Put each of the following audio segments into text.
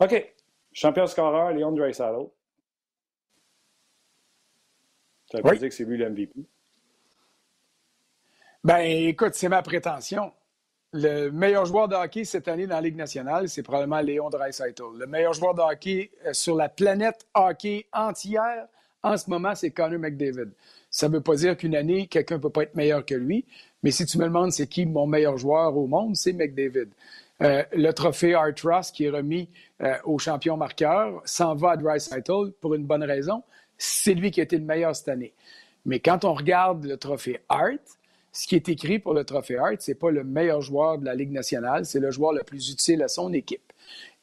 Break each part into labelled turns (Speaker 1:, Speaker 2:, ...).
Speaker 1: OK. Champion scoreur, Léon Draisaitl. Ça veut dire que c'est lui le MVP?
Speaker 2: Ben, écoute, c'est ma prétention. Le meilleur joueur de hockey cette année dans la Ligue nationale, c'est probablement Léon Draisaitl. Le meilleur joueur de hockey euh, sur la planète hockey entière, en ce moment, c'est Connor McDavid. Ça ne veut pas dire qu'une année, quelqu'un ne peut pas être meilleur que lui, mais si tu me demandes c'est qui mon meilleur joueur au monde, c'est McDavid. Euh, le trophée Art Ross qui est remis euh, au champion marqueur s'en va à Draisaitl pour une bonne raison. C'est lui qui a été le meilleur cette année. Mais quand on regarde le trophée Art, ce qui est écrit pour le trophée Hart, c'est pas le meilleur joueur de la Ligue nationale, c'est le joueur le plus utile à son équipe.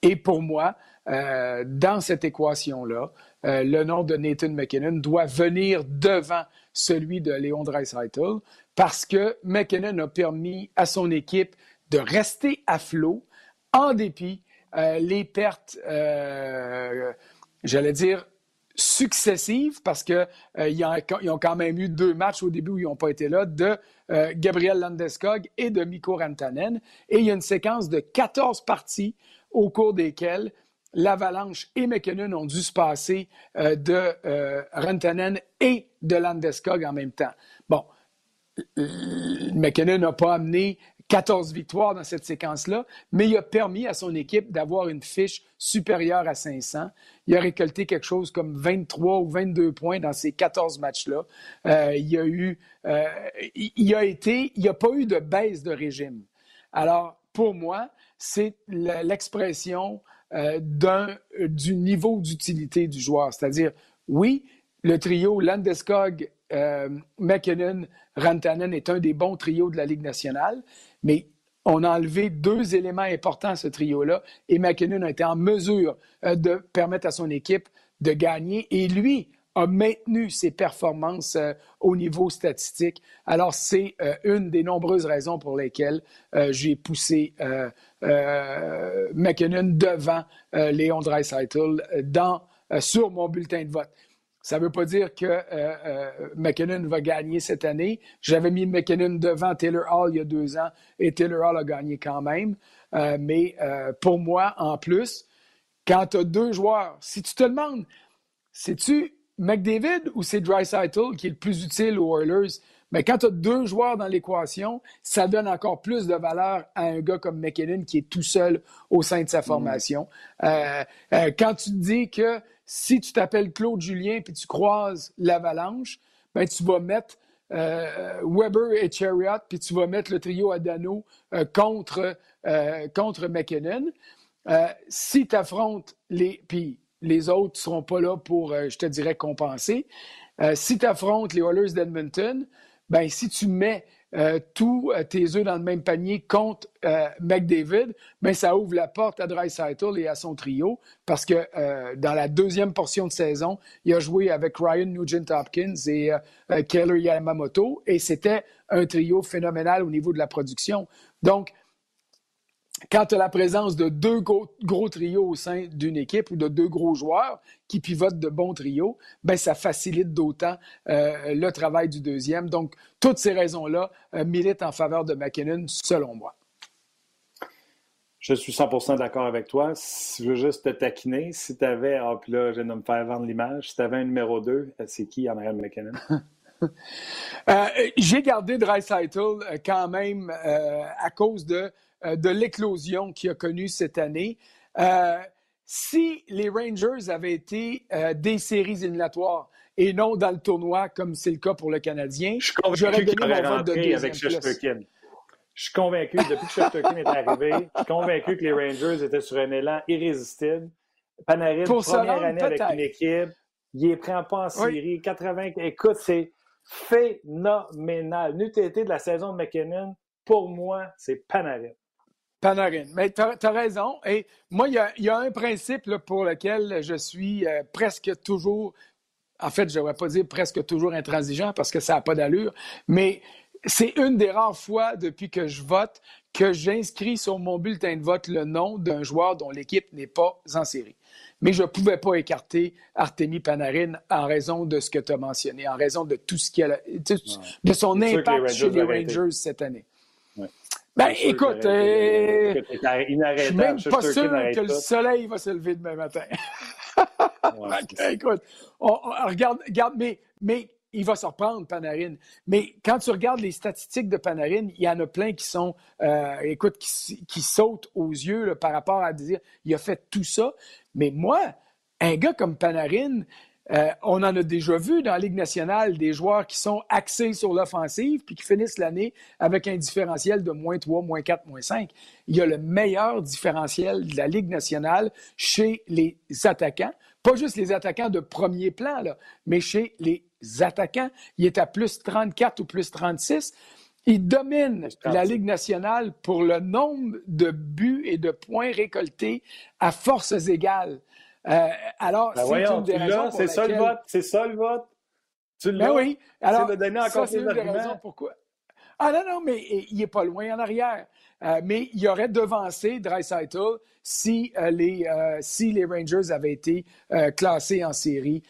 Speaker 2: Et pour moi, euh, dans cette équation-là, le nom de Nathan McKinnon doit venir devant celui de Léon Dreisaitl parce que McKinnon a permis à son équipe de rester à flot en dépit euh, les pertes, j'allais dire, successives parce qu'ils ils ont quand même eu deux matchs au début où ils n'ont pas été là, de euh, Gabriel Landeskog et de Mikko Rantanen. Et il y a une séquence de 14 parties au cours desquelles l'Avalanche et McKinnon ont dû se passer euh, de euh, Rantanen et de Landeskog en même temps. Bon, McKinnon n'a pas amené 14 victoires dans cette séquence-là, mais il a permis à son équipe d'avoir une fiche supérieure à 500. Il a récolté quelque chose comme 23 ou 22 points dans ces 14 matchs-là. Euh, il a eu, euh, il a été, il n'y a pas eu de baisse de régime. Alors, pour moi, c'est l'expression euh, du niveau d'utilité du joueur. C'est-à-dire, oui, le trio Landeskog, McKinnon, Rantanen est un des bons trios de la Ligue nationale, mais on a enlevé deux éléments importants à ce trio-là et McKinnon a été en mesure euh, de permettre à son équipe de gagner et lui a maintenu ses performances euh, au niveau statistique. Alors, c'est euh, une des nombreuses raisons pour lesquelles j'ai poussé McKinnon devant Léon Dreisaitl dans, sur mon bulletin de vote. Ça ne veut pas dire que euh, euh, McKinnon va gagner cette année. J'avais mis McKinnon devant Taylor Hall il y a deux ans et Taylor Hall a gagné quand même. Euh, mais pour moi, en plus, quand tu as deux joueurs, si tu te demandes, c'est-tu McDavid ou c'est Dreisaitl qui est le plus utile aux Oilers? Mais quand tu as deux joueurs dans l'équation, ça donne encore plus de valeur à un gars comme McKinnon qui est tout seul au sein de sa formation. quand tu te dis que si tu t'appelles Claude Julien puis tu croises l'Avalanche, ben, tu vas mettre euh, Weber et Chariot, puis tu vas mettre le trio Adano euh, contre, euh, contre McKinnon. si tu affrontes les. Puis les autres ne seront pas là pour, je te dirais, compenser. si tu affrontes les Oilers d'Edmonton, ben, si tu mets euh, tous euh, tes œufs dans le même panier contre euh, McDavid, mais ça ouvre la porte à Dreisaitl et à son trio parce que dans la deuxième portion de saison, il a joué avec Ryan Nugent-Hopkins et Keller Yamamoto et c'était un trio phénoménal au niveau de la production. Donc, quand tu as la présence de deux gros, trios au sein d'une équipe ou de deux gros joueurs qui pivotent de bons trios, ben ça facilite d'autant euh, le travail du deuxième. Donc, toutes ces raisons-là euh, militent en faveur de McKinnon, selon moi.
Speaker 1: Je suis 100% d'accord avec toi. je veux juste te taquiner, si tu avais, ah, puis là, je viens de me faire vendre l'image, si tu avais un numéro 2, euh, c'est qui en arrière de McKinnon?
Speaker 2: J'ai gardé Dreisaitl quand même à cause de de l'éclosion qu'il a connue cette année. Euh, si les Rangers avaient été euh, des séries éliminatoires et non dans le tournoi, comme c'est le cas pour le Canadien, j'aurais donné mon vote de deuxième avec place.
Speaker 1: Je suis convaincu, depuis que est arrivé, je suis convaincu que les Rangers étaient sur un élan irrésistible. Panarin, première année avec une équipe, il les prend pas en série, 80... Écoute, c'est phénoménal. N'eût été de la saison de McKinnon, pour moi, c'est Panarin.
Speaker 2: Panarin. Mais tu as, raison. Et moi, il y a, un principe pour lequel je suis euh, presque toujours, en fait, je ne devrais pas dire presque toujours intransigeant parce que ça n'a pas d'allure, mais c'est une des rares fois depuis que je vote que j'inscris sur mon bulletin de vote le nom d'un joueur dont l'équipe n'est pas en série. Mais je ne pouvais pas écarter Artemi Panarin en raison de ce que tu as mentionné, en raison de tout ce qu'il a, de son impact chez les Rangers cette année. Ben, écoute, euh, je suis même pas sûr que le soleil va se lever demain matin. écoute, on, regarde, regarde mais, mais il va se reprendre, Panarin. Mais quand tu regardes les statistiques de Panarin, il y en a plein qui sont, euh, écoute, qui, sautent aux yeux par rapport à dire, il a fait tout ça. Mais moi, un gars comme Panarin, euh, on en a déjà vu dans la Ligue nationale des joueurs qui sont axés sur l'offensive puis qui finissent l'année avec un différentiel de moins 3, moins 4, moins 5. Il y a le meilleur différentiel de la Ligue nationale chez les attaquants. Pas juste les attaquants de premier plan, là, mais chez les attaquants. Il est à plus 34 ou plus 36. Il domine la Ligue nationale pour le nombre de buts et de points récoltés à forces égales. Euh, alors,
Speaker 1: ben c'est une des raisons C'est ça le vote. C'est ça le vote.
Speaker 2: Tu l'as. Ben oui. Alors, c'est de donner encore ça, c'est une des raisons pourquoi. Ah non, non, mais il n'est pas loin en arrière. Euh, mais il aurait devancé Dreisaitl si, euh, les, si les Rangers avaient été classés en série,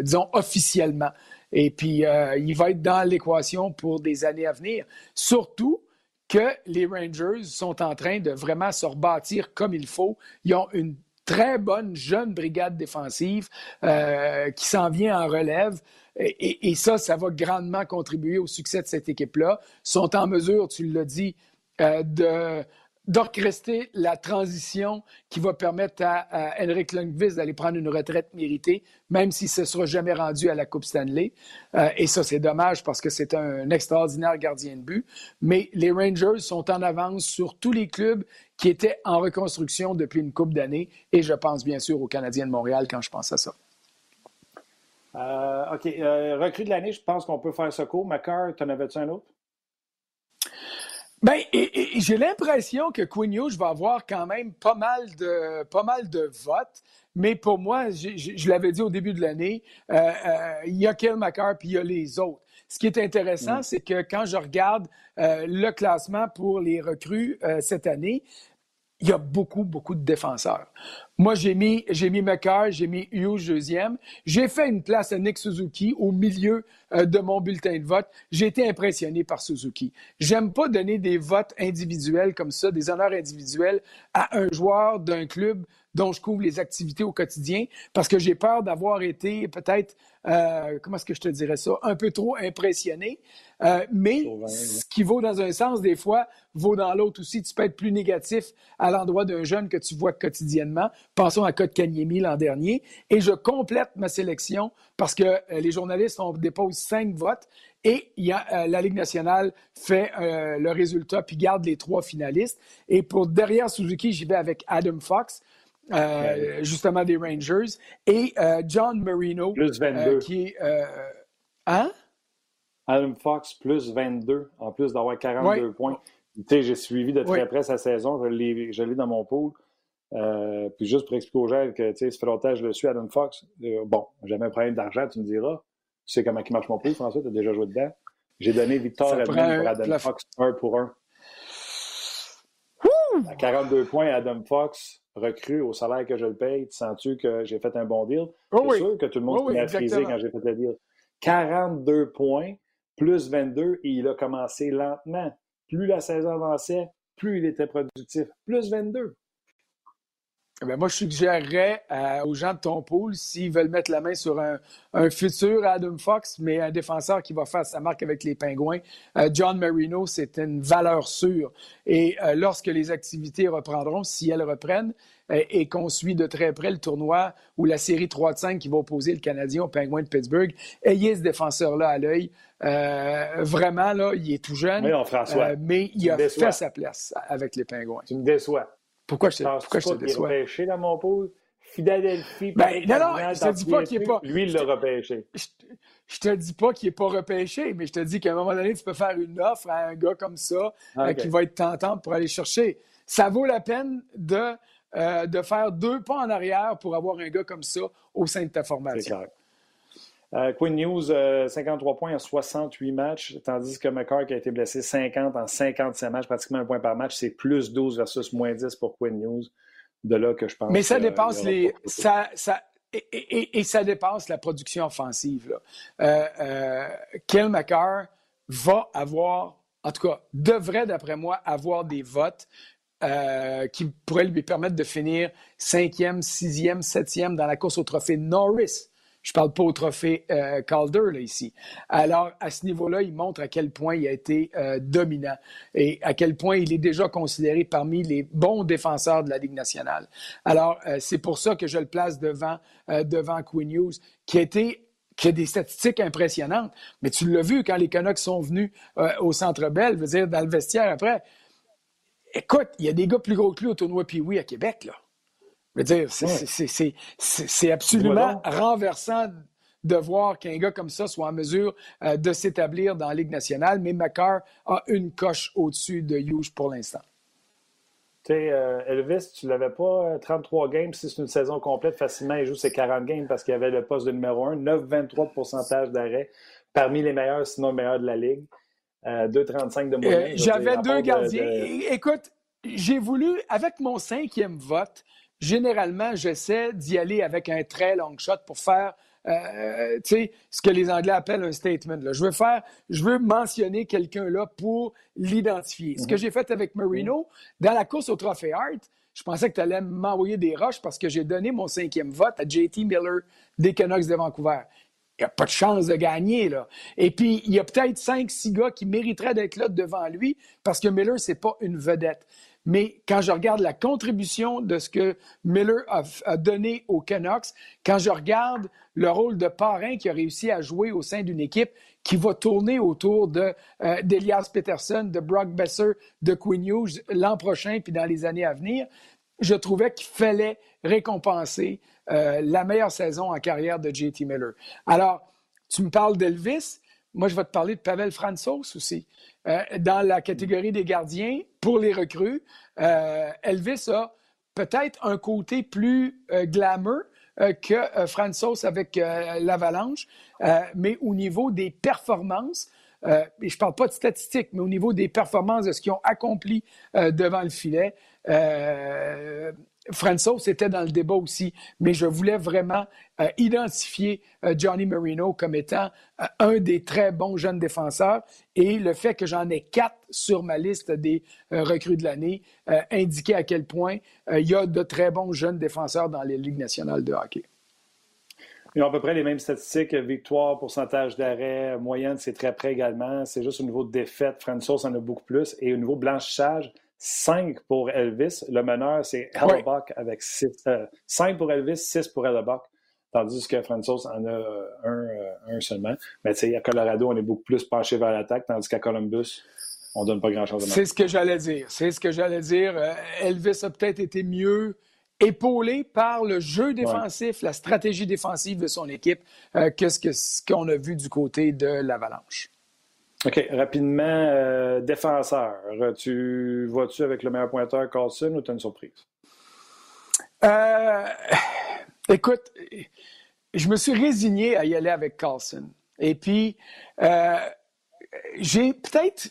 Speaker 2: disons, officiellement. Et puis, il va être dans l'équation pour des années à venir. Surtout que les Rangers sont en train de vraiment se rebâtir comme il faut. Ils ont une très bonne jeune brigade défensive euh, qui s'en vient en relève. Et, ça, ça va grandement contribuer au succès de cette équipe-là. sont en mesure, tu l'as dit, euh, de d'orchestrer la transition qui va permettre à, Henrik Lundqvist d'aller prendre une retraite méritée, même s'il ne se sera jamais rendu à la Coupe Stanley. Euh, et ça, c'est dommage parce que c'est un extraordinaire gardien de but. Mais les Rangers sont en avance sur tous les clubs qui étaient en reconstruction depuis une coupe d'années. Et je pense bien sûr aux Canadiens de Montréal quand je pense à ça.
Speaker 1: Euh, OK. Euh, recrue de l'année, je pense qu'on peut faire ce cours. Macar, t'en avais-tu un autre?
Speaker 2: Bien, j'ai l'impression que Quinn va avoir quand même pas mal de, pas mal de votes. Mais pour moi, je l'avais dit au début de l'année, euh, euh, il y a Kel McCarr puis il y a les autres. Ce qui est intéressant, mm. c'est que quand je regarde euh, le classement pour les recrues cette année, il y a beaucoup, beaucoup de défenseurs. Moi, j'ai mis, j'ai mis j'ai mis Hughes deuxième. J'ai fait une place à Nick Suzuki au milieu euh, de mon bulletin de vote. J'ai été impressionné par Suzuki. J'aime pas donner des votes individuels comme ça, des honneurs individuels à un joueur d'un club dont je couvre les activités au quotidien parce que j'ai peur d'avoir été peut-être, euh, comment est-ce que je te dirais ça, un peu trop impressionné. Euh, mais ce qui vaut dans un sens, des fois, vaut dans l'autre aussi. Tu peux être plus négatif à l'endroit d'un jeune que tu vois quotidiennement. Pensons à Kanyemi l'an dernier. Et je complète ma sélection parce que euh, les journalistes ont déposé cinq votes et il y a, la Ligue nationale fait le résultat puis garde les trois finalistes. Et pour derrière Suzuki, j'y vais avec Adam Fox. Euh, justement des Rangers, et euh, John Marino,
Speaker 1: plus 22. Euh,
Speaker 2: qui est. hein?
Speaker 1: Adam Fox, plus 22, en plus d'avoir 42 points. j'ai suivi de très près sa saison, je l'ai dans mon pool. puis juste pour expliquer aux gens que, tu sais, ça fait longtemps que je le suis, Adam Fox. bon, jamais un problème d'argent, tu me diras. Tu sais comment il marche mon pool, François, tu as déjà joué dedans. J'ai donné Victor Edmond pour Adam Fox, un pour un. À 42 points, Adam Fox, recrue au salaire que je le paye, sens-tu que j'ai fait un bon deal?
Speaker 2: Oh
Speaker 1: c'est sûr que tout le monde s'est frisé quand j'ai fait le deal. 42 points, plus 22, et il a commencé lentement. Plus la saison avançait, plus il était productif. Plus 22.
Speaker 2: Eh moi, je suggérerais aux gens de ton pool, s'ils veulent mettre la main sur un, futur Adam Fox, mais un défenseur qui va faire sa marque avec les Pingouins, euh, John Marino, c'est une valeur sûre. Et euh, lorsque les activités reprendront, si elles reprennent, euh, et qu'on suit de très près le tournoi ou la série 3 de 5 qui va opposer le Canadien aux Pingouins de Pittsburgh, ayez ce défenseur-là à l'œil. vraiment, là, il est tout jeune, mais il a fait sa place avec les Pingouins.
Speaker 1: Tu me déçois.
Speaker 2: Pourquoi je te, pourquoi je te déçois?
Speaker 1: repêché dans mon. Philadelphie.
Speaker 2: Ben, non, non, je te dis pas qu'il n'est pas.
Speaker 1: Lui, il l'a repêché.
Speaker 2: Je, te dis pas qu'il n'est pas repêché, mais je te dis qu'à un moment donné, tu peux faire une offre à un gars comme ça euh, qui va être tentant pour aller chercher. Ça vaut la peine de, euh, de faire deux pas en arrière pour avoir un gars comme ça au sein de ta formation. C'est clair.
Speaker 1: Euh, Quinn News, 53 euh, points en 68 matchs, tandis que McCarr qui a été blessé 50 en 55 matchs, pratiquement un point par match, c'est plus 12 versus moins 10 pour Quinn News. De là que je pense.
Speaker 2: Mais ça dépasse les. Ça, ça, et, ça dépasse la production offensive. Là. Euh, Kel McCarr va avoir en tout cas, devrait, d'après moi, avoir des votes euh, qui pourraient lui permettre de finir cinquième, sixième, septième dans la course au trophée Norris. Je parle pas au trophée euh, Calder là, ici. Alors, à ce niveau-là, il montre à quel point il a été euh, dominant et à quel point il est déjà considéré parmi les bons défenseurs de la Ligue nationale. Alors, euh, c'est pour ça que je le place devant, devant Quinn Hughes, qui a été qui a des statistiques impressionnantes. Mais tu l'as vu quand les Canucks sont venus au Centre Bell, veux dire, dans le vestiaire après. Écoute, il y a des gars plus gros que lui au tournoi Pee-Wee à Québec, là. Je veux dire, c'est absolument renversant de voir qu'un gars comme ça soit en mesure euh, de s'établir dans la Ligue nationale, mais Macar a une coche au-dessus de Hughes pour l'instant.
Speaker 1: Tu sais, euh, Elvis, tu l'avais pas 33 euh, games, si c'est une saison complète, facilement, il joue ses 40 games parce qu'il avait le poste de numéro 1, 9-23 de pourcentage d'arrêt, parmi les meilleurs, sinon le meilleur de la Ligue, 2-35 de moyenne.
Speaker 2: J'avais deux gardiens. Écoute, j'ai voulu, avec mon cinquième vote, généralement, j'essaie d'y aller avec un très long shot pour faire euh, ce que les Anglais appellent un statement. Je veux faire, je veux mentionner quelqu'un là pour l'identifier. Ce que mhm. j'ai fait avec Marino, dans la course au Trophée Hart, je pensais que tu allais m'envoyer des roches parce que j'ai donné mon cinquième vote à JT Miller des Canucks de Vancouver. Il n'y a pas de chance de gagner, là. Et puis, il y a peut-être cinq, six gars qui mériteraient d'être là devant lui parce que Miller, c'est pas une vedette. Mais quand je regarde la contribution de ce que Miller a, donné aux Canucks, quand je regarde le rôle de parrain qu'il a réussi à jouer au sein d'une équipe qui va tourner autour de euh, d'Elias Peterson, de Brock Besser, de Quinn Hughes l'an prochain puis dans les années à venir, je trouvais qu'il fallait récompenser euh, la meilleure saison en carrière de JT Miller. Alors, tu me parles d'Elvis, moi je vais te parler de Pavel Fransos aussi. Euh, dans la catégorie des gardiens, pour les recrues, euh, Elvis a peut-être un côté plus euh, glamour que Fransos avec l'Avalanche, mais au niveau des performances, et je ne parle pas de statistiques, mais au niveau des performances de ce qu'ils ont accompli devant le filet, Franco, c'était dans le débat aussi, mais je voulais vraiment euh, identifier euh, Johnny Marino comme étant euh, un des très bons jeunes défenseurs et le fait que j'en ai quatre sur ma liste des recrues de l'année indiquait à quel point il y a de très bons jeunes défenseurs dans les ligues nationales de hockey.
Speaker 1: Ils ont à peu près les mêmes statistiques, victoire, pourcentage d'arrêt, moyenne, c'est très près également. C'est juste au niveau de défaite, Francis en a beaucoup plus. Et au niveau blanchissage, 5 pour Elvis. Le meneur, c'est Hellebuck avec 6. 5 euh, pour Elvis, 6 pour Hellebuck. Tandis que Francis en a euh, euh, un, seulement. Mais tu sais, à Colorado, on est beaucoup plus penché vers l'attaque, tandis qu'à Columbus, on donne pas grand-chose de
Speaker 2: C'est ce que j'allais dire. C'est ce que j'allais dire. Elvis a peut-être été mieux épaulé par le jeu défensif, la stratégie défensive de son équipe que ce qu'on a vu du côté de l'Avalanche.
Speaker 1: OK, rapidement, euh, défenseur. Tu vois-tu avec le meilleur pointeur Carlson ou tu as une surprise?
Speaker 2: Euh, écoute, je me suis résigné à y aller avec Carlson. Et puis, euh, j'ai peut-être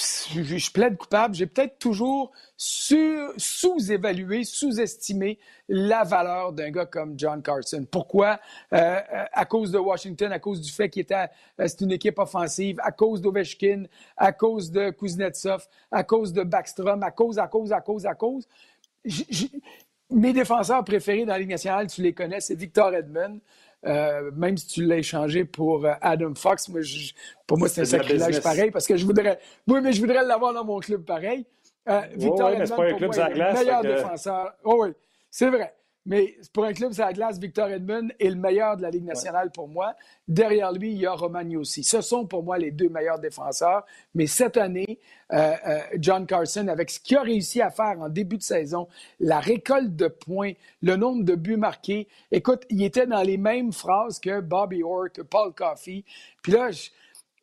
Speaker 2: je, plaide coupable, j'ai peut-être toujours sous-évalué, sous-estimé la valeur d'un gars comme John Carson. Pourquoi? Euh, à cause de Washington, à cause du fait qu'il était, euh, c'est une équipe offensive, à cause d'Ovechkin, à cause de Kuznetsov, à cause de Backstrom, à cause, à cause, à cause, à cause. Mes défenseurs préférés dans la Ligue nationale, tu les connais, c'est Victor Edmond. Euh, même si tu l'as échangé pour euh, Adam Fox, moi, pour moi, c'est un sacrilège pareil parce que je voudrais. Oui, mais je voudrais l'avoir dans mon club pareil.
Speaker 1: Euh, Victor Edmond, pour moi, est le
Speaker 2: meilleur défenseur. Oh, oui, c'est vrai. Mais pour un club sur la glace, Victor Edmond est le meilleur de la Ligue nationale pour moi. Derrière lui, il y a Romagny aussi. Ce sont pour moi les deux meilleurs défenseurs. Mais cette année, euh, euh, John Carson, avec ce qu'il a réussi à faire en début de saison, la récolte de points, le nombre de buts marqués, écoute, il était dans les mêmes phrases que Bobby Orr, que Paul Coffey. Puis là,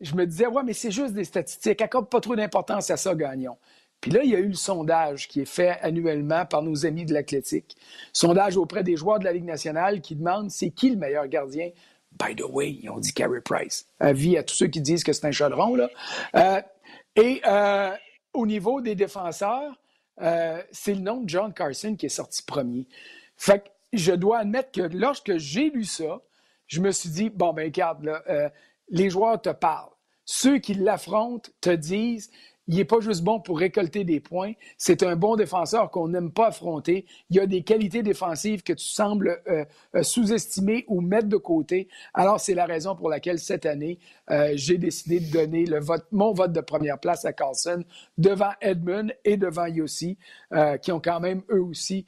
Speaker 2: je, me disais, ouais, mais c'est juste des statistiques. Accorde pas trop d'importance à ça, gagnons. Puis là, il y a eu le sondage qui est fait annuellement par nos amis de l'athlétique. Sondage auprès des joueurs de la Ligue nationale qui demande c'est qui le meilleur gardien. By the way, ils ont dit Carey Price. Avis à tous ceux qui disent que c'est un chaudron. Là. Euh, et euh, au niveau des défenseurs, euh, c'est le nom de John Carson qui est sorti premier. Fait que je dois admettre que lorsque j'ai lu ça, je me suis dit, bon, ben regarde, là, les joueurs te parlent. ceux qui l'affrontent te disent il n'est pas juste bon pour récolter des points, c'est un bon défenseur qu'on n'aime pas affronter. Il y a des qualités défensives que tu sembles euh, euh, sous-estimer ou mettre de côté. Alors, c'est la raison pour laquelle cette année, euh, j'ai décidé de donner le vote, mon vote de première place à Carlson devant Edmund et devant Yossi, qui ont quand même, eux aussi,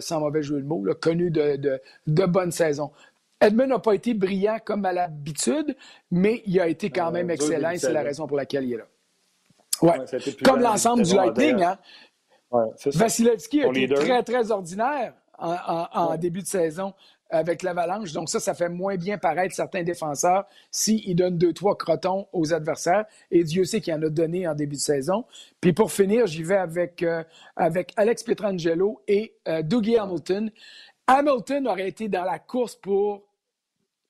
Speaker 2: sans mauvais jeu de mots, connu de, de, de bonnes saisons. Edmund n'a pas été brillant comme à l'habitude, mais il a été quand même excellent et c'est la raison pour laquelle il est là. Ouais. Comme l'ensemble du Lightning. Hein? Vasilevski a été très, très ordinaire en, début de saison avec l'Avalanche. Donc ça, ça fait moins bien paraître certains défenseurs s'ils donnent deux, trois crotons aux adversaires. Et Dieu sait qu'il en a donné en début de saison. Puis pour finir, j'y vais avec, euh, avec Alex Pietrangelo et euh, Dougie Hamilton. Hamilton aurait été dans la course pour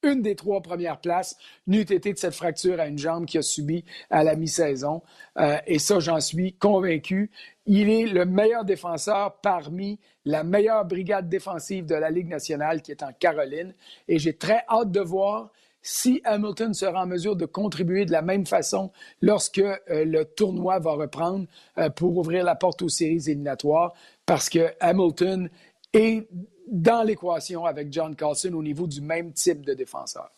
Speaker 2: une des trois premières places n'eût été de cette fracture à une jambe qu'il a subie à la mi-saison. Euh, et ça, j'en suis convaincu. Il est le meilleur défenseur parmi la meilleure brigade défensive de la Ligue nationale qui est en Caroline. Et j'ai très hâte de voir si Hamilton sera en mesure de contribuer de la même façon lorsque euh, le tournoi va reprendre euh, pour ouvrir la porte aux séries éliminatoires, parce que Hamilton est dans l'équation avec John Carlson au niveau du même type de défenseur.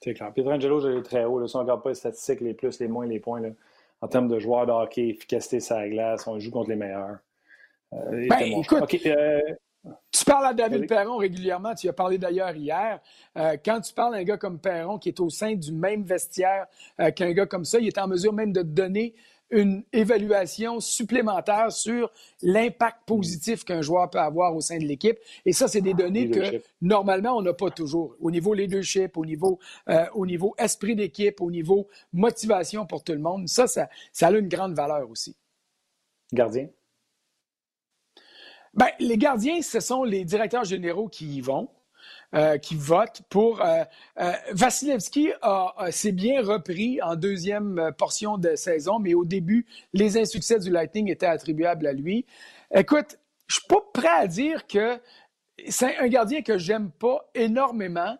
Speaker 1: C'est clair. Pietrangelo, j'ai très haut. Là. Si on ne regarde pas les statistiques, les plus, les moins, les points, là, en termes de joueurs de hockey, efficacité sur la glace, on joue contre les meilleurs.
Speaker 2: Euh, ben, écoute, euh, tu parles à David Perron régulièrement. Tu as parlé d'ailleurs hier. Euh, quand tu parles d'un gars comme Perron qui est au sein du même vestiaire qu'un gars comme ça, il est en mesure même de donner une évaluation supplémentaire sur l'impact positif qu'un joueur peut avoir au sein de l'équipe. Et ça, c'est des ah, données que normalement, on n'a pas toujours. Au niveau leadership, au niveau, euh, au niveau esprit d'équipe, au niveau motivation pour tout le monde. Ça, ça, ça a une grande valeur aussi.
Speaker 1: Gardien?
Speaker 2: Ben, les gardiens, ce sont les directeurs généraux qui y vont. Euh, qui vote pour. Euh, euh, Vasilevski s'est bien repris en deuxième portion de saison, mais au début, les insuccès du Lightning étaient attribuables à lui. Écoute, je suis pas prêt à dire que c'est un gardien que j'aime pas énormément,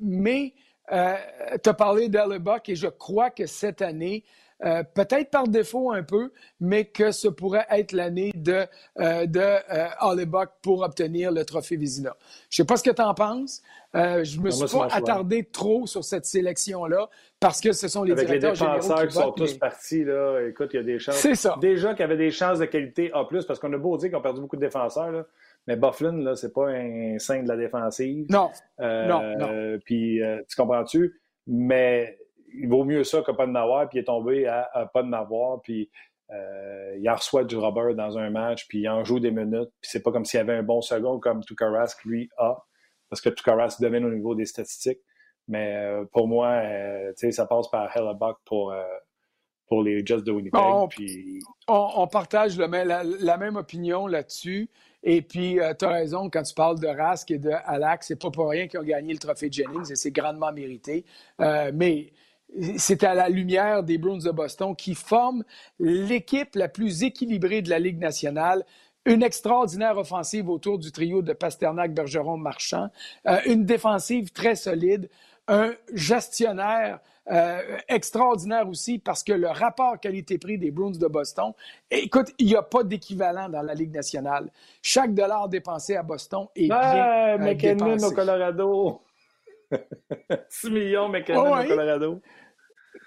Speaker 2: mais tu as parlé d'Hellebuck et je crois que cette année, euh, peut-être par défaut un peu, mais que ce pourrait être l'année de, euh, de euh, pour obtenir le trophée Vizina. Je ne sais pas ce que tu en penses. Euh, je ne me suis pas attardé trop sur cette sélection-là parce que ce sont les
Speaker 1: Avec
Speaker 2: directeurs
Speaker 1: les défenseurs qui, sont tous partis, là, écoute, il y a des chances.
Speaker 2: C'est ça.
Speaker 1: Déjà qu'il y avait des chances de qualité A+, parce qu'on a beau dire qu'on a perdu beaucoup de défenseurs, là, mais Bufflin, là, c'est pas un saint de la défensive.
Speaker 2: Non. non, non.
Speaker 1: Puis, tu comprends-tu? Mais il vaut mieux ça que pas de n'avoir, puis il est tombé à, pas de n'avoir, puis euh, il en reçoit du rubber dans un match, puis il en joue des minutes, puis c'est pas comme s'il y avait un bon second comme Tukarask, lui, a, parce que Tukarask domine au niveau des statistiques. Mais euh, pour moi, euh, ça passe par Hellebuck pour, pour les Jets de Winnipeg.
Speaker 2: On, puis... on, partage la, la, même opinion là-dessus. Et puis, tu as raison, quand tu parles de Rask et de Halak, c'est pas pour rien qu'ils ont gagné le trophée Jennings et c'est grandement mérité. mais c'est à la lumière des Bruins de Boston qui forment l'équipe la plus équilibrée de la Ligue nationale. Une extraordinaire offensive autour du trio de Pasternak, Bergeron, Marchand. Euh, une défensive très solide. Un gestionnaire euh, extraordinaire aussi parce que le rapport qualité-prix des Bruins de Boston, écoute, il n'y a pas d'équivalent dans la Ligue nationale. Chaque dollar dépensé à Boston est bien euh, dépensé.
Speaker 1: au Colorado. 6 millions McKinnon au Colorado.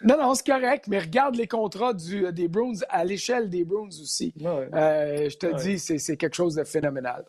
Speaker 2: Non, non, c'est correct, mais regarde les contrats du, des Bruins à l'échelle des Bruins aussi. Euh, je te dis, c'est quelque chose de phénoménal.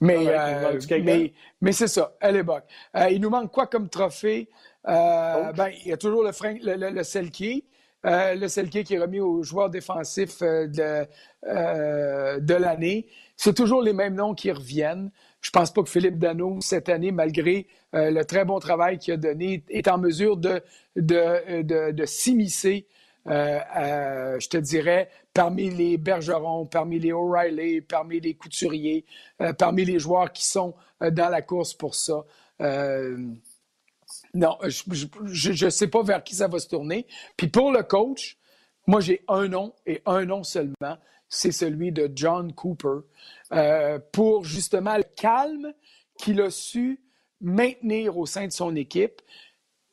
Speaker 2: Mais, euh, mais, mais c'est ça, bonne. Euh, il nous manque quoi comme trophée? ben, il y a toujours le, le, le, Selkie. le Selkie qui est remis aux joueurs défensifs de, de l'année. C'est toujours les mêmes noms qui reviennent. Je ne pense pas que Philippe Dano, cette année, malgré euh, le très bon travail qu'il a donné, est en mesure de, de, de, de s'immiscer, euh, je te dirais, parmi les Bergerons, parmi les O'Reilly, parmi les couturiers, euh, parmi les joueurs qui sont dans la course pour ça. non, je ne sais pas vers qui ça va se tourner. Puis pour le coach, moi, j'ai un nom et un nom seulement. C'est celui de John Cooper. Euh, pour justement le calme qu'il a su maintenir au sein de son équipe.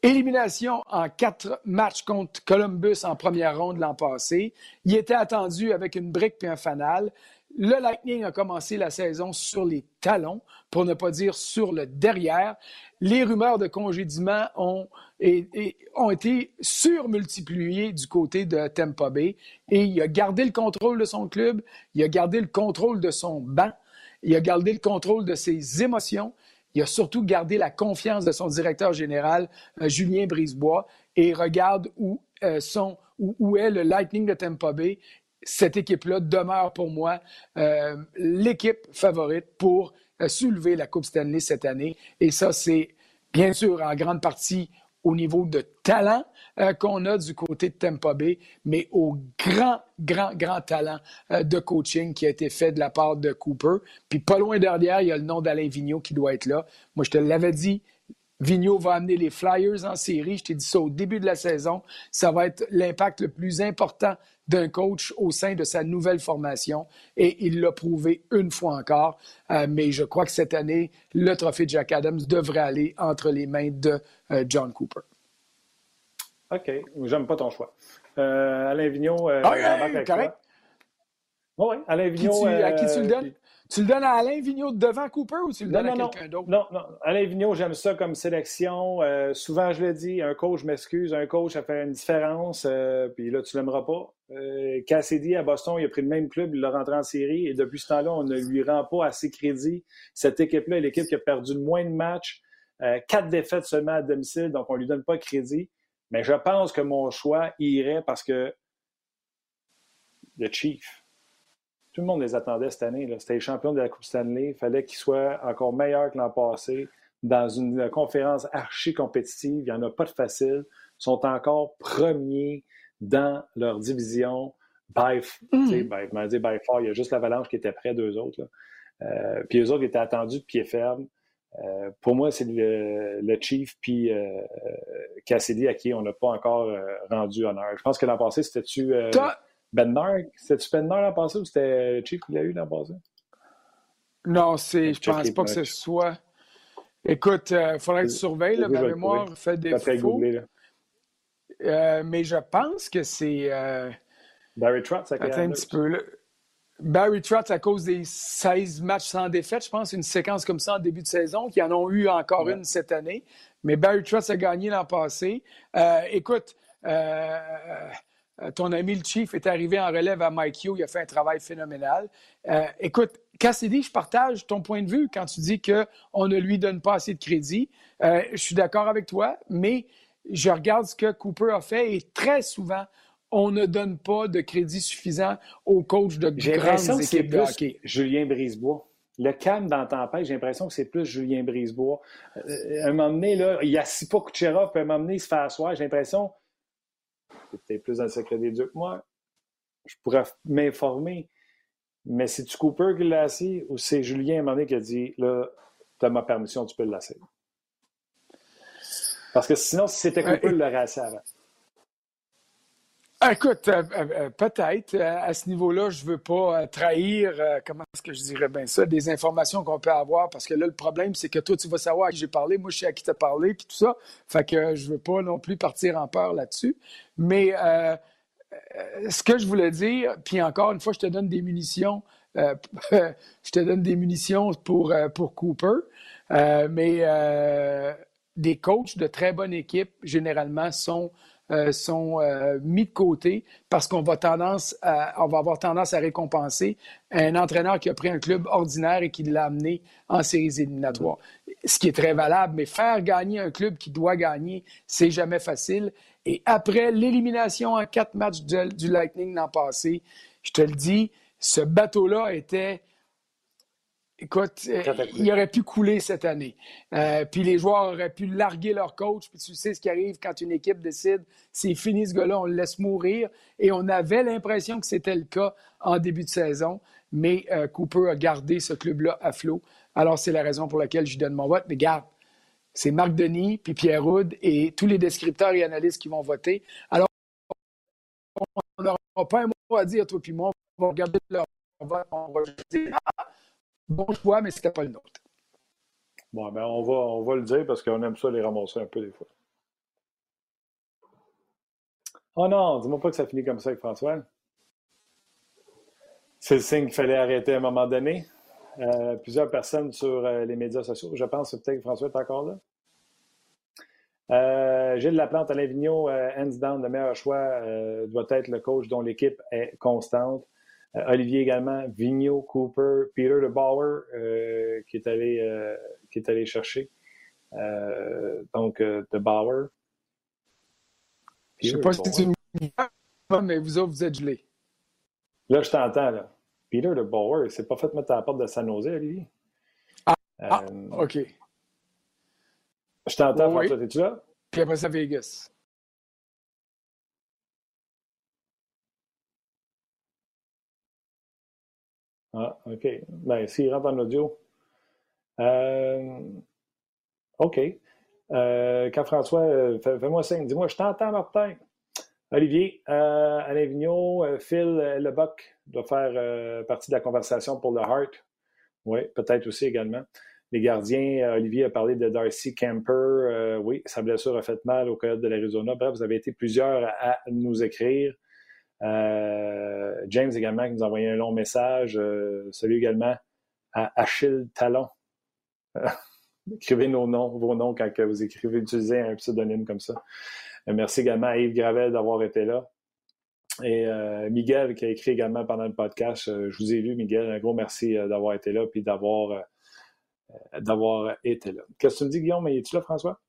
Speaker 2: Élimination en quatre matchs contre Columbus en première ronde l'an passé. Il était attendu avec une brique puis un fanal. Le Lightning a commencé la saison sur les talons, pour ne pas dire sur le derrière. Les rumeurs de congédiement ont, été surmultipliées du côté de Tampa Bay et il a gardé le contrôle de son club, il a gardé le contrôle de son banc, il a gardé le contrôle de ses émotions, il a surtout gardé la confiance de son directeur général, euh, Julien Brisebois, et regarde où, euh, où, est le Lightning de Tampa Bay cette équipe-là demeure pour moi euh, l'équipe favorite pour euh, soulever la Coupe Stanley cette année. Et ça, c'est bien sûr en grande partie au niveau de talent euh, qu'on a du côté de Tampa Bay, mais au grand, grand, grand talent de coaching qui a été fait de la part de Cooper. Puis pas loin derrière, il y a le nom d'Alain Vigneault qui doit être là. Moi, je te l'avais dit, Vigneault va amener les Flyers en série. Je t'ai dit ça au début de la saison. Ça va être l'impact le plus important d'un coach au sein de sa nouvelle formation et il l'a prouvé une fois encore. Euh, mais je crois que cette année, le trophée Jack Adams devrait aller entre les mains de euh, John Cooper.
Speaker 1: OK. J'aime pas ton choix. Euh, Alain Vigneault, ah, correct. Oui, Alain Vigneault.
Speaker 2: à qui tu le donnes? Tu le donnes à Alain Vigneault devant Cooper ou tu le donnes à quelqu'un d'autre?
Speaker 1: Non, non. Alain Vigneault, j'aime ça comme sélection. Euh, souvent, je le dis, un coach, je m'excuse, un coach, ça fait une différence. Euh, puis là, tu l'aimeras pas. Euh, Cassidy à Boston, il a pris le même club, il l'a rentré en série. Et depuis ce temps-là, on ne lui rend pas assez crédit. Cette équipe-là est l'équipe qui a perdu le moins de matchs. quatre défaites seulement à domicile, donc on ne lui donne pas crédit. Mais je pense que mon choix irait parce que le Chief, tout le monde les attendait cette année. C'était les champions de la Coupe Stanley. Il fallait qu'ils soient encore meilleurs que l'an passé. Dans une conférence archi compétitive, il n'y en a pas de facile. Ils sont encore premiers dans leur division. By, mm. by, by far, il y a juste l'Avalanche qui était près d'eux autres. Euh, puis eux autres étaient attendus de pied ferme. Euh, pour moi, c'est le, Chief puis euh, Cassidy à qui on n'a pas encore rendu honneur. Je pense que l'an passé, c'était-tu. Bednar, c'était-tu Bednar l'an passé ou c'était Chief qui l'a eu l'an passé?
Speaker 2: Non, c'est, je pense pas que ce soit. Écoute, il euh, faudrait que tu surveilles, là, ma mémoire fait des faux. Euh, mais je pense que c'est. Euh,
Speaker 1: Barry Trotz,
Speaker 2: Attends un petit peu. Là. Barry Trotz, à cause des 16 matchs sans défaite, je pense, une séquence comme ça en début de saison, qui en ont eu encore une cette année. Mais Barry Trotz a gagné l'an passé. écoute, euh, ton ami le Chief est arrivé en relève à Mike Hugh, il a fait un travail phénoménal. Euh, écoute, Cassidy, je partage ton point de vue quand tu dis qu'on ne lui donne pas assez de crédit. Euh, je suis d'accord avec toi, mais je regarde ce que Cooper a fait et très souvent, on ne donne pas de crédit suffisant aux coachs de grandes équipes de hockey.
Speaker 1: Julien Brisebois. Le calme dans Tempête, j'ai l'impression que c'est plus Julien Brisebois. à un moment donné, là, il y a pas Kucherov, puis un moment donné, il se fait asseoir. J'ai l'impression peut-être plus dans le secret des dieux que moi. Je pourrais m'informer. Mais c'est-tu Cooper qui l'a assis ou c'est Julien Mané qui a dit là, tu as ma permission, tu peux lasser? Parce que sinon, si c'était Cooper, il l'aurait assis avant.
Speaker 2: Écoute, euh, euh, euh, peut-être. à ce niveau-là, je ne veux pas trahir, comment est-ce que je dirais bien ça, des informations qu'on peut avoir, parce que là, le problème, c'est que toi, tu vas savoir à qui j'ai parlé, moi, je sais à qui tu as parlé, puis tout ça. Fait que je ne veux pas non plus partir en peur là-dessus. Mais ce que je voulais dire, puis encore une fois, je te donne des munitions, je te donne des munitions pour, pour Cooper, mais des coachs de très bonne équipe, généralement, sont euh, sont euh, mis de côté parce qu'on va tendance on va avoir tendance à récompenser un entraîneur qui a pris un club ordinaire et qui l'a amené en séries éliminatoires. Ce qui est très valable, mais faire gagner un club qui doit gagner, c'est jamais facile. Et après l'élimination en quatre matchs du Lightning l'an passé, je te le dis, ce bateau-là était Écoute, euh, il aurait pu couler cette année. Euh, puis les joueurs auraient pu larguer leur coach. Puis tu sais ce qui arrive quand une équipe décide, c'est fini ce gars-là, on le laisse mourir. Et on avait l'impression que c'était le cas en début de saison. Mais euh, Cooper a gardé ce club-là à flot. Alors c'est la raison pour laquelle je lui donne mon vote. Mais garde, c'est Marc Denis, puis Pierre Houd et tous les descripteurs et analystes qui vont voter. Alors, on n'aura pas un mot à dire, toi puis moi. On va regarder leur vote. On va dire, ah, bon choix, mais c'était pas le nôtre.
Speaker 1: Bon, ben on va, on va le dire parce qu'on aime ça les ramasser un peu des fois. Oh non, dis-moi pas que ça finit comme ça avec François. C'est le signe qu'il fallait arrêter à un moment donné. Euh, plusieurs personnes sur euh, les médias sociaux. Je pense que peut-être que François est encore là. Euh, Gilles Laplante, Alain Vigneault, hands down, le meilleur choix doit être le coach dont l'équipe est constante. Olivier également, Vigneault, Cooper, Peter de Bauer qui, est allé, qui est allé chercher. donc, de Bauer.
Speaker 2: Je ne sais pas si tu me mais vous autres, vous êtes gelés.
Speaker 1: Là, je t'entends, là. Peter de Bauer, c'est pas fait mettre à la porte de San Jose, Olivier.
Speaker 2: Ah, ah euh, OK.
Speaker 1: Je t'entends, François, t'es-tu là?
Speaker 2: Puis après ça, Vegas.
Speaker 1: Ah, OK. Ben, s'il rentre en audio. Euh, OK. Euh, quand François, euh, fais-moi signe. Dis-moi, je t'entends, Martin. Olivier, euh, Alain Vigneault, Phil Leboc doit faire partie de la conversation pour le Heart. Oui, peut-être aussi également. Les gardiens, Olivier a parlé de Darcy Camper. oui, sa blessure a fait mal au Coyote de l'Arizona. Bref, vous avez été plusieurs à, nous écrire. James également qui nous a envoyé un long message. salut également à Achille Talon. écrivez nos noms, vos noms quand vous écrivez, utilisez un pseudonyme comme ça. Euh, merci également à Yves Gravel d'avoir été là. Et euh, Miguel qui a écrit également pendant le podcast. Euh, je vous ai lu, Miguel. Un gros merci d'avoir été là puis d'avoir d'avoir été là. Qu'est-ce que tu me dis, Guillaume? Es-tu là, François?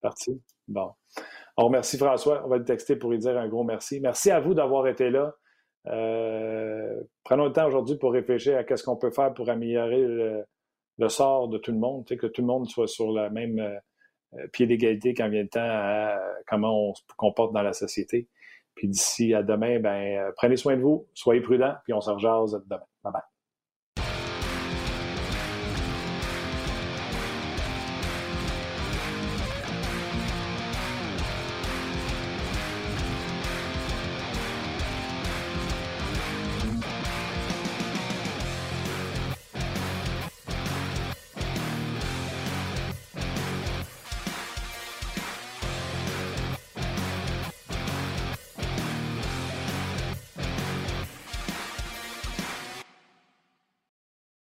Speaker 1: Parti. Bon. On remercie François. On va le texter pour lui dire un gros merci. Merci à vous d'avoir été là. prenons le temps aujourd'hui pour réfléchir à ce qu'on peut faire pour améliorer le, sort de tout le monde, que tout le monde soit sur la même euh, pied d'égalité quand vient le temps à comment on se comporte dans la société. Puis d'ici à demain, ben, euh, prenez soin de vous, soyez prudents, puis on se rejase demain. Bye bye.